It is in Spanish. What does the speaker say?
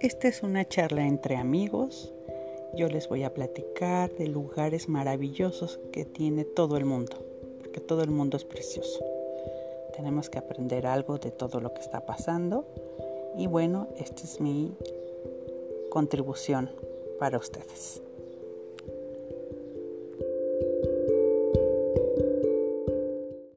Esta es una charla entre amigos. Yo les voy a platicar de lugares maravillosos que tiene todo el mundo, porque todo el mundo es precioso. Tenemos que aprender algo de todo lo que está pasando. Y bueno, esta es mi contribución para ustedes.